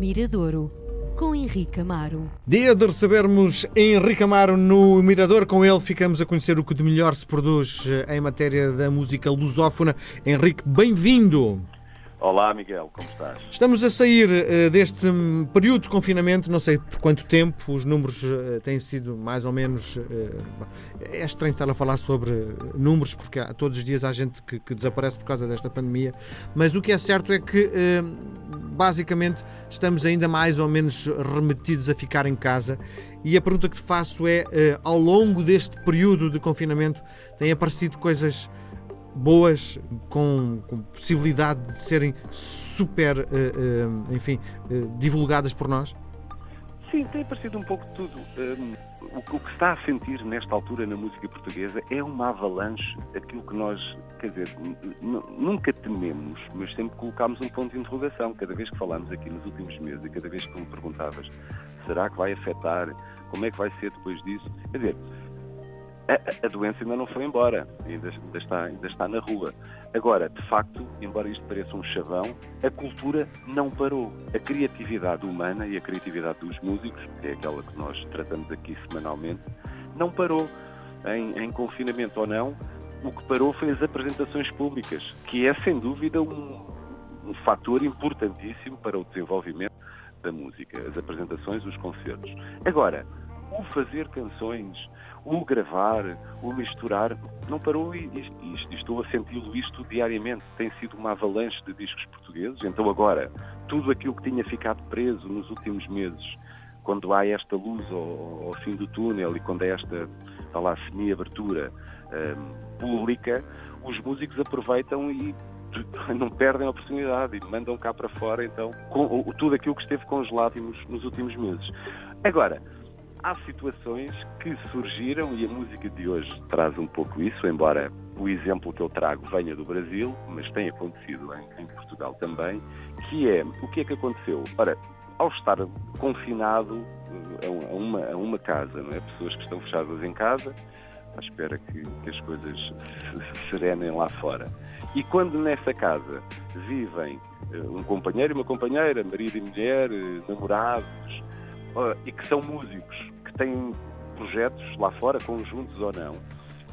Miradouro, com Henrique Amaro. Dia de recebermos Henrique Amaro no Mirador. Com ele ficamos a conhecer o que de melhor se produz eh, em matéria da música lusófona. Henrique, bem-vindo! Olá, Miguel, como estás? Estamos a sair uh, deste período de confinamento, não sei por quanto tempo, os números uh, têm sido mais ou menos. Uh, é estranho estar a falar sobre números, porque há, todos os dias há gente que, que, desaparece por causa desta pandemia, mas o que é certo é que, basicamente, estamos ainda mais ou menos remetidos a ficar em casa. E a pergunta que te faço é: ao longo deste período de confinamento, têm aparecido coisas boas, com, com, possibilidade de serem super, uh, uh, enfim, uh, divulgadas por nós? Sim, tem aparecido um pouco de tudo. Um, o, o, que se está a sentir nesta altura na música portuguesa é uma avalanche daquilo que nós, quer dizer, nunca tememos, mas sempre colocámos um ponto de interrogação. Cada vez que falamos aqui nos últimos meses e cada vez que me perguntavas será que vai afetar, como é que vai ser depois disso, quer dizer, a, doença ainda não foi embora, ainda, ainda, está, ainda está na rua. Agora, de facto, embora isto pareça um chavão, a cultura não parou. A criatividade humana e a criatividade dos músicos, que é aquela que nós tratamos aqui semanalmente, não parou. Em, em confinamento ou não, o que parou foi as apresentações públicas, que é sem dúvida um, um fator importantíssimo para o desenvolvimento da música, as apresentações, os concertos. Agora, o fazer canções, o gravar, o misturar, não parou e, e, e estou a senti-lo isto diariamente. Tem sido uma avalanche de discos portugueses. Então agora, tudo aquilo que tinha ficado preso nos últimos meses, quando há esta luz ao, ao fim do túnel e quando há esta, lá, semi-abertura um, pública, os músicos aproveitam e não perdem a oportunidade e mandam cá para fora, então, com, tudo aquilo que esteve congelado nos, nos últimos meses. Agora, há situações que surgiram e a música de hoje traz um pouco isso, embora o exemplo que eu trago venha do Brasil, mas tem acontecido em, em Portugal também, que é o que é que aconteceu? Ora, ao estar confinado eh, a uma, a uma casa, não é? pessoas que estão fechadas em casa, à espera que, que as coisas se serenem lá fora. E quando nessa casa vivem eh, um companheiro e uma companheira, marido e mulher, eh, namorados, e que são músicos, têm projetos lá fora, conjuntos ou não,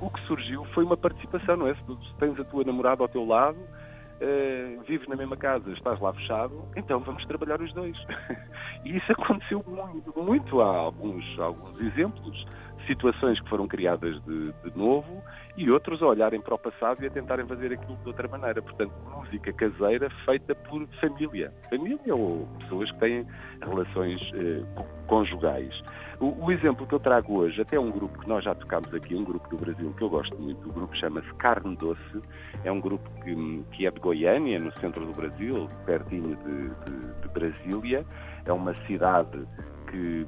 o que surgiu foi uma participação, não é? Se tens a tua namorada ao teu lado, uh, vives na mesma casa, estás lá fechado, então vamos trabalhar os dois. e isso aconteceu muito, muito há alguns, alguns exemplos situações que foram criadas de, de, novo e outros a olharem para o passado e a tentarem fazer aquilo de outra maneira. Portanto, música caseira feita por família. Família ou pessoas que têm relações eh, conjugais. O, o, exemplo que eu trago hoje, até um grupo que nós já tocámos aqui, um grupo do Brasil que eu gosto muito, o grupo chama-se Carne Doce, é um grupo que, que é de Goiânia, no centro do Brasil, pertinho de, de, de Brasília, é uma cidade que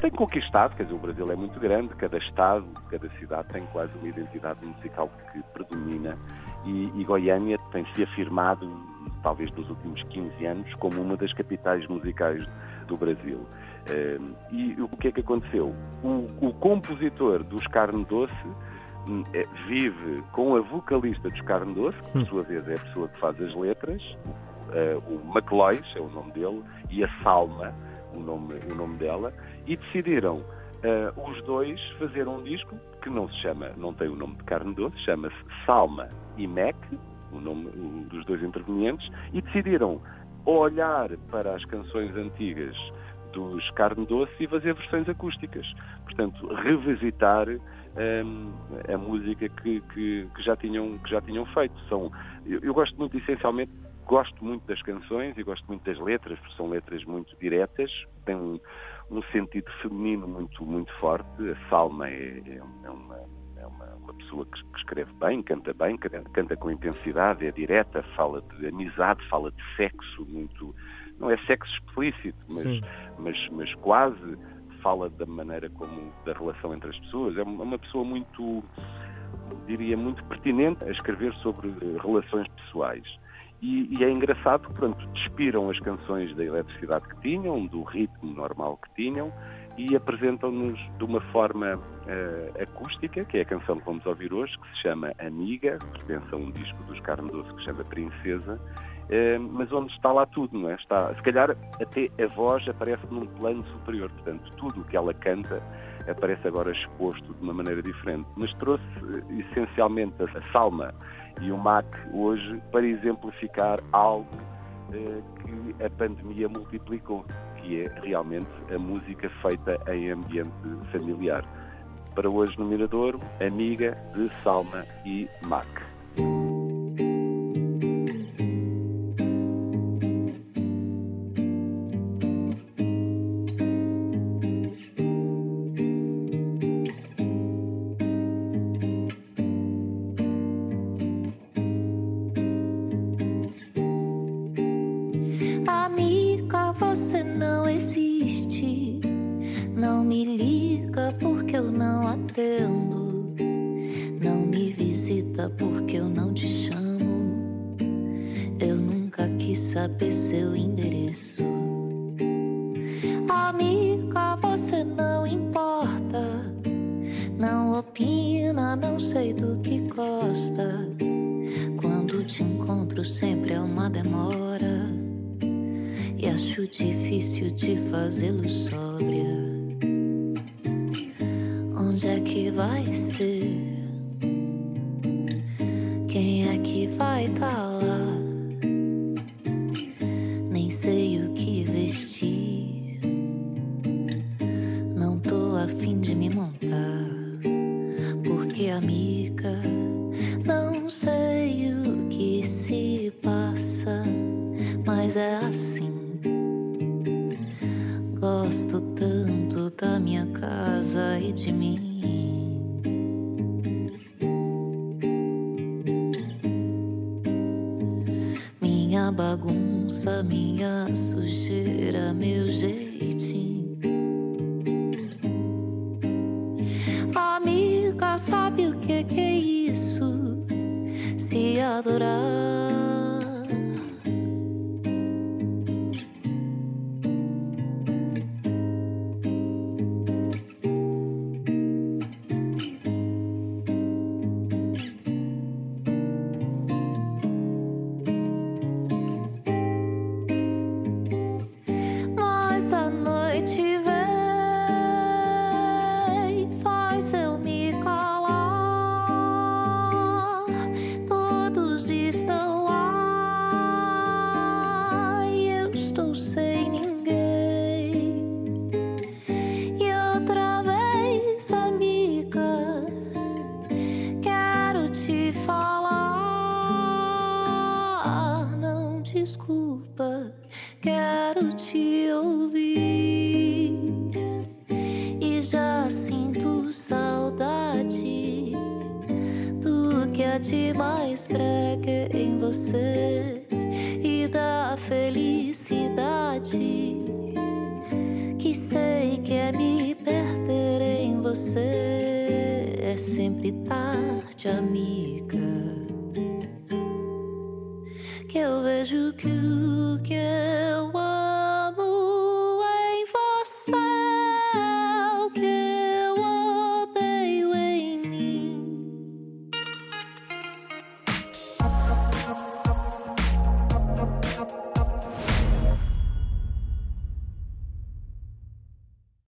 tem conquistado, quer dizer, o Brasil é muito grande, cada estado, cada cidade tem quase uma identidade musical que predomina e, e Goiânia tem se afirmado, talvez nos últimos 15 anos, como uma das capitais musicais do Brasil. Eh, e o que é que aconteceu? O, o compositor dos Carne Doce hum, é, vive com a vocalista dos Carne Doce, que por hum. sua vez é a pessoa que faz as letras, o McLois é o nome dele, e a Salma, o nome, o nome dela, e decidiram uh, os dois fazer um disco que não se chama, não tem o nome de carne doce, chama-se Salma e Mac, o nome dos dois intervenientes, e decidiram olhar para as canções antigas dos Carne Doce e fazer versões acústicas. Portanto, revisitar um, a música que, que, que, já tinham, que já tinham feito. São, eu, eu gosto muito, essencialmente, gosto muito das canções e gosto muito das letras, porque são letras muito diretas, têm um, um sentido feminino muito, muito forte. A Salma é, é, é uma, é uma, uma pessoa que, que, escreve bem, canta bem, canta com intensidade, é direta, fala de amizade, fala de sexo, muito. Não é sexo explícito, mas, mas, mas quase fala da maneira como da relação entre as pessoas. É uma pessoa muito, diria, muito pertinente a escrever sobre relações pessoais. E, e, é engraçado, portanto, despiram as canções da eletricidade que tinham, do ritmo normal que tinham, e apresentam-nos de uma forma uh, acústica, que é a canção que vamos ouvir hoje, que se chama Amiga, pertence a um disco dos Carne Doce que se chama Princesa, uh, mas onde está lá tudo, não é? Está, se calhar até a voz aparece num plano superior, portanto, tudo o que ela canta aparece agora exposto de uma maneira diferente. Mas trouxe eh, essencialmente a salma e o MAC hoje para exemplificar algo eh, que a pandemia multiplicou, que é realmente a música feita em ambiente familiar. Para hoje no Mirador amiga de Salma e MAC. não existe. Não me liga porque eu não atendo. Não me visita porque eu não te chamo. Eu nunca quis saber seu endereço. Amiga, você não importa. Não opina, não sei do que gosta. Quando te encontro, sempre é uma demora. Acho difícil de fazê-lo sóbria. Onde é que vai ser? Quem é que vai estar tá lá? Nem sei o que vestir. Não tô afim de me montar. Porque, amiga, não sei o que se passa. Mas é assim. casa e de mim. Minha bagunça, minha sujeira, meu jeitinho. Amiga, sabe o que, que é isso? Se adorar. quero te ouvir. E já sinto saudade do que há de mais brega em você e da felicidade que sei que é me perder em você. É sempre tarde, amiga.